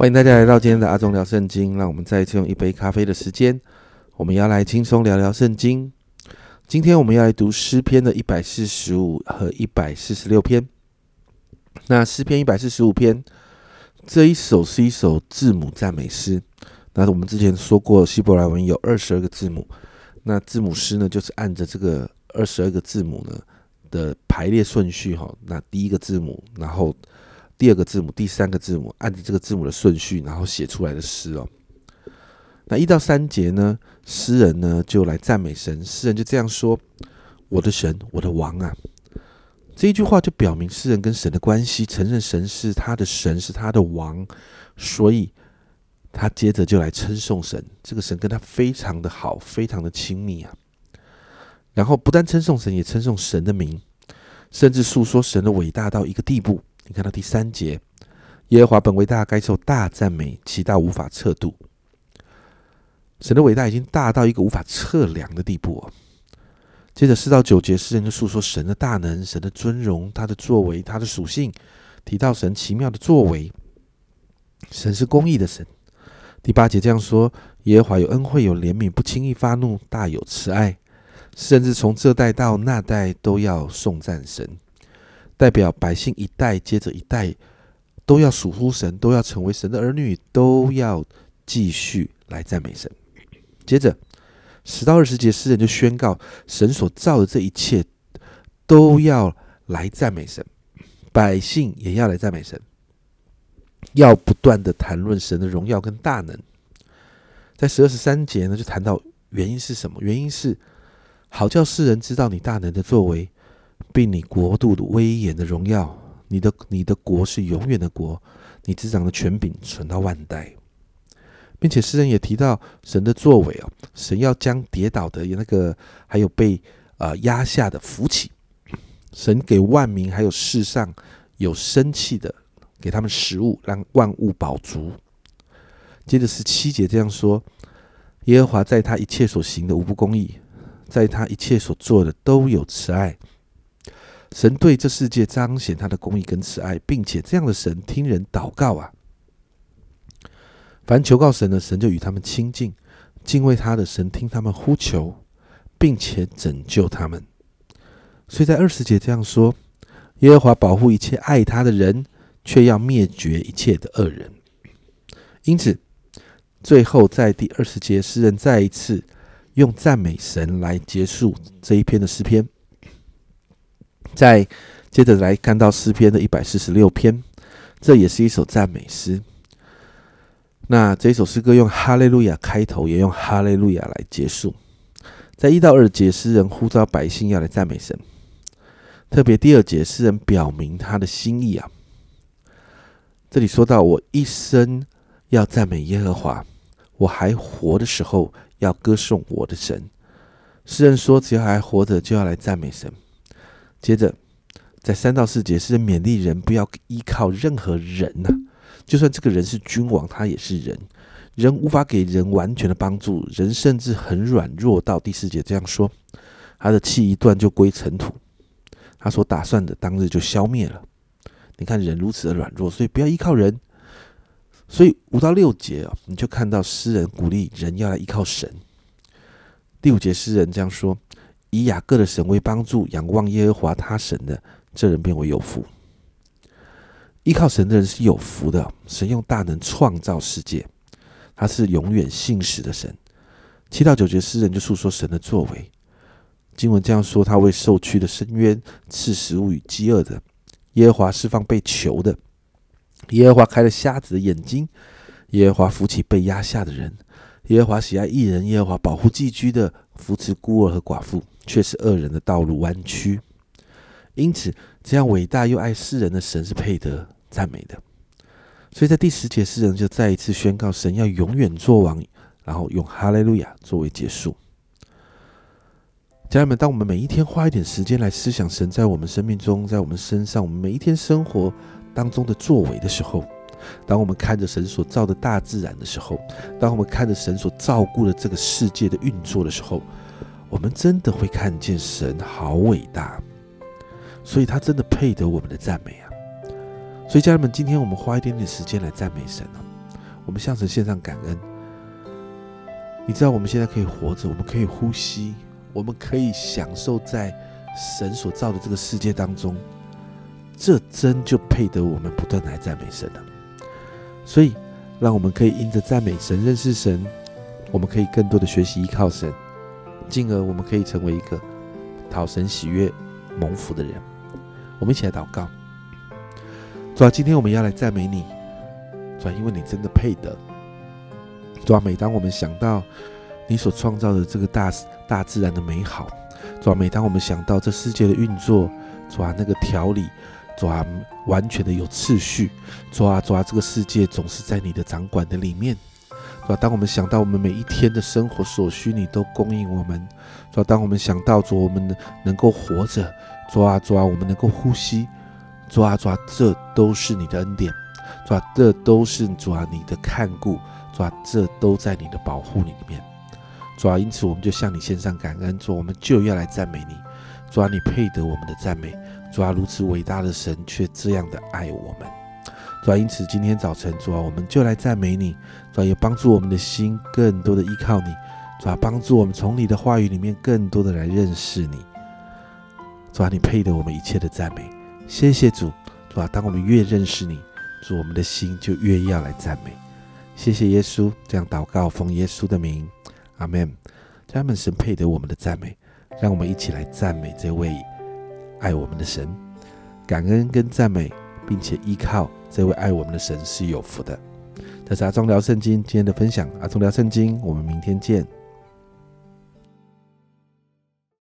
欢迎大家来到今天的阿忠聊圣经。让我们再一次用一杯咖啡的时间，我们要来轻松聊聊圣经。今天我们要来读诗篇的一百四十五和一百四十六篇。那诗篇一百四十五篇这一首是一首字母赞美诗。那我们之前说过，希伯来文有二十二个字母。那字母诗呢，就是按着这个二十二个字母呢的排列顺序哈。那第一个字母，然后。第二个字母，第三个字母，按着这个字母的顺序，然后写出来的诗哦。那一到三节呢，诗人呢就来赞美神，诗人就这样说：“我的神，我的王啊！”这一句话就表明诗人跟神的关系，承认神是他的神，是他的王，所以他接着就来称颂神。这个神跟他非常的好，非常的亲密啊。然后不但称颂神，也称颂神的名，甚至诉说神的伟大到一个地步。你看到第三节，耶和华本为大，该受大赞美，其大无法测度。神的伟大已经大到一个无法测量的地步。接着四到九节，诗人就诉说神的大能、神的尊荣、他的作为、他的属性，提到神奇妙的作为。神是公义的神。第八节这样说：耶和华有恩惠、有怜悯，不轻易发怒，大有慈爱，甚至从这代到那代都要颂赞神。代表百姓一代接着一代都要属乎神，都要成为神的儿女，都要继续来赞美神。接着十到二十节，诗人就宣告神所造的这一切都要来赞美神，百姓也要来赞美神，要不断的谈论神的荣耀跟大能。在十二十三节呢，就谈到原因是什么？原因是好叫世人知道你大能的作为。并你国度的威严的荣耀，你的你的国是永远的国，你执掌的权柄存到万代，并且诗人也提到神的作为啊，神要将跌倒的那个，还有被呃压下的扶起，神给万民还有世上有生气的，给他们食物，让万物饱足。接着十七节这样说：耶和华在他一切所行的无不公义，在他一切所做的都有慈爱。神对这世界彰显他的公义跟慈爱，并且这样的神听人祷告啊。凡求告神的神，就与他们亲近；敬畏他的神，听他们呼求，并且拯救他们。所以在二十节这样说：耶和华保护一切爱他的人，却要灭绝一切的恶人。因此，最后在第二十节，诗人再一次用赞美神来结束这一篇的诗篇。再接着来看到诗篇的一百四十六篇，这也是一首赞美诗。那这首诗歌用哈利路亚开头，也用哈利路亚来结束。在一到二节，诗人呼召百姓要来赞美神。特别第二节，诗人表明他的心意啊。这里说到：“我一生要赞美耶和华，我还活的时候要歌颂我的神。”诗人说：“只要还活着，就要来赞美神。”接着，在三到四节是勉励人不要依靠任何人呐，就算这个人是君王，他也是人，人无法给人完全的帮助，人甚至很软弱。到第四节这样说，他的气一断就归尘土，他所打算的当日就消灭了。你看人如此的软弱，所以不要依靠人。所以五到六节啊，你就看到诗人鼓励人要来依靠神。第五节诗人这样说。以雅各的神为帮助，仰望耶和华他神的，这人便为有福。依靠神的人是有福的。神用大能创造世界，他是永远信实的神。七到九节诗人就诉说神的作为。经文这样说：他为受屈的深渊赐食物与饥饿的，耶和华释放被囚的，耶和华开了瞎子的眼睛，耶和华扶起被压下的人，耶和华喜爱义人，耶和华保护寄居的，扶持孤儿和寡妇。却是恶人的道路弯曲，因此这样伟大又爱世人的神是配得赞美的。所以在第十节，诗人就再一次宣告神要永远做王，然后用哈利路亚作为结束。家人们，当我们每一天花一点时间来思想神在我们生命中、在我们身上、我们每一天生活当中的作为的时候，当我们看着神所造的大自然的时候，当我们看着神所照顾的这个世界的运作的时候，我们真的会看见神好伟大，所以他真的配得我们的赞美啊！所以家人们，今天我们花一点点时间来赞美神啊！我们向神献上感恩。你知道我们现在可以活着，我们可以呼吸，我们可以享受在神所造的这个世界当中，这真就配得我们不断来赞美神了。所以，让我们可以因着赞美神、认识神，我们可以更多的学习依靠神，进而我们可以成为一个讨神喜悦、蒙福的人。我们一起来祷告。主啊，今天我们要来赞美你，主啊，因为你真的配得。主啊，每当我们想到你所创造的这个大大自然的美好，主啊，每当我们想到这世界的运作，主啊，那个条理，主啊，完全的有次序，主啊，主啊，这个世界总是在你的掌管的里面，主啊，当我们想到我们每一天的生活所需，你都供应我们，主啊，当我们想到主我们能够活着，主啊，主啊，我们能够呼吸，主啊，主啊，这都是你的恩典，主啊，这都是主啊你的看顾。主啊，这都在你的保护里面。主啊，因此我们就向你献上感恩。主，我们就要来赞美你。主啊，你配得我们的赞美。主啊，如此伟大的神却这样的爱我们。主啊，因此今天早晨，主啊，我们就来赞美你。主啊，也帮助我们的心更多的依靠你。主啊，帮助我们从你的话语里面更多的来认识你。主啊，你配得我们一切的赞美。谢谢主。主啊，当我们越认识你，主我们的心就越要来赞美。谢谢耶稣，这样祷告，奉耶稣的名，阿门。家人们，神配得我们的赞美，让我们一起来赞美这位爱我们的神，感恩跟赞美，并且依靠这位爱我们的神是有福的。这是阿忠聊圣经今天的分享，阿忠聊圣经，我们明天见。